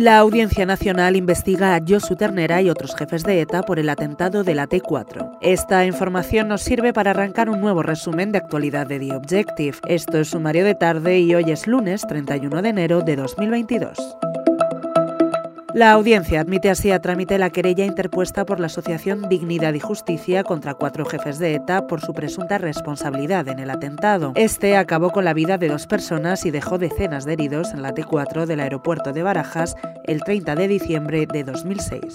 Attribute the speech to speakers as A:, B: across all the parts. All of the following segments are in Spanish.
A: La Audiencia Nacional investiga a Josu Ternera y otros jefes de ETA por el atentado de la T4. Esta información nos sirve para arrancar un nuevo resumen de actualidad de The Objective. Esto es sumario de tarde y hoy es lunes 31 de enero de 2022. La audiencia admite así a trámite la querella interpuesta por la Asociación Dignidad y Justicia contra cuatro jefes de ETA por su presunta responsabilidad en el atentado. Este acabó con la vida de dos personas y dejó decenas de heridos en la T4 del aeropuerto de Barajas el 30 de diciembre de 2006.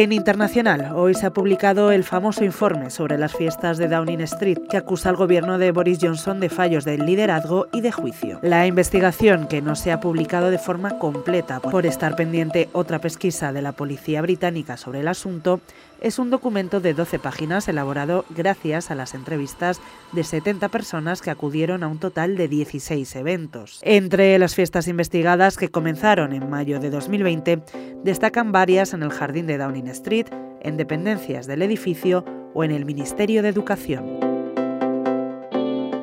A: En internacional, hoy se ha publicado el famoso informe sobre las fiestas de Downing Street que acusa al gobierno de Boris Johnson de fallos de liderazgo y de juicio. La investigación, que no se ha publicado de forma completa por estar pendiente otra pesquisa de la policía británica sobre el asunto, es un documento de 12 páginas elaborado gracias a las entrevistas de 70 personas que acudieron a un total de 16 eventos. Entre las fiestas investigadas que comenzaron en mayo de 2020, destacan varias en el jardín de Downing Street, en dependencias del edificio o en el Ministerio de Educación.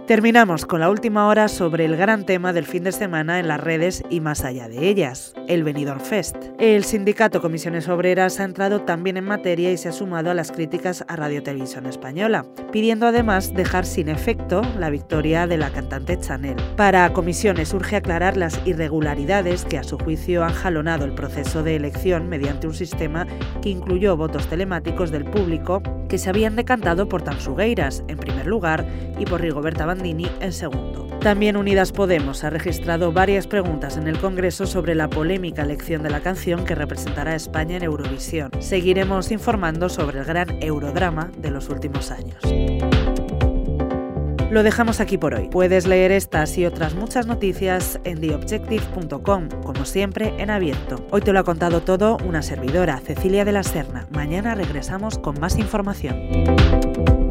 A: Terminamos con la última hora sobre el gran tema del fin de semana en las redes y más allá de ellas, el Benidorm Fest. El sindicato Comisiones Obreras ha entrado también en materia y se ha sumado a las críticas a Radio Televisión Española, pidiendo además dejar sin efecto la victoria de la cantante Chanel. Para Comisiones urge aclarar las irregularidades que a su juicio han jalonado el proceso de elección mediante un sistema que incluyó votos telemáticos del público que se habían decantado por Tansugueiras en primer lugar y por Rigoberta en segundo. También Unidas Podemos ha registrado varias preguntas en el Congreso sobre la polémica elección de la canción que representará a España en Eurovisión. Seguiremos informando sobre el gran eurodrama de los últimos años. Lo dejamos aquí por hoy. Puedes leer estas y otras muchas noticias en theobjective.com, como siempre en abierto. Hoy te lo ha contado todo una servidora, Cecilia de la Serna. Mañana regresamos con más información.